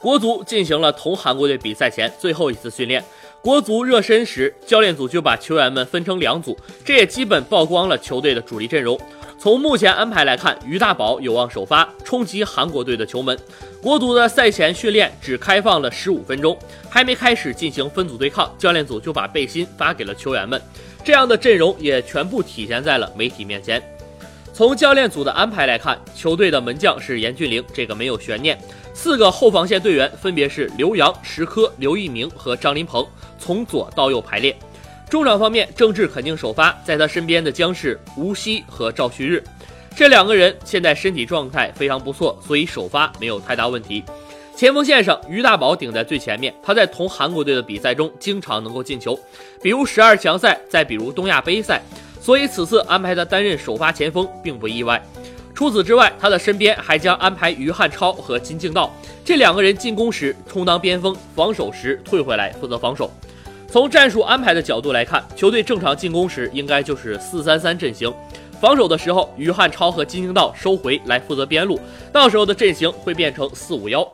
国足进行了同韩国队比赛前最后一次训练。国足热身时，教练组就把球员们分成两组，这也基本曝光了球队的主力阵容。从目前安排来看，于大宝有望首发，冲击韩国队的球门。国足的赛前训练只开放了十五分钟，还没开始进行分组对抗，教练组就把背心发给了球员们。这样的阵容也全部体现在了媒体面前。从教练组的安排来看，球队的门将是严俊凌，这个没有悬念。四个后防线队员分别是刘洋、石科、刘一鸣和张琳芃，从左到右排列。中场方面，郑智肯定首发，在他身边的将是吴曦和赵旭日，这两个人现在身体状态非常不错，所以首发没有太大问题。前锋线上，于大宝顶在最前面，他在同韩国队的比赛中经常能够进球，比如十二强赛，再比如东亚杯赛。所以此次安排他担任首发前锋并不意外。除此之外，他的身边还将安排于汉超和金敬道这两个人进攻时充当边锋，防守时退回来负责防守。从战术安排的角度来看，球队正常进攻时应该就是四三三阵型，防守的时候于汉超和金敬道收回来负责边路，到时候的阵型会变成四五幺。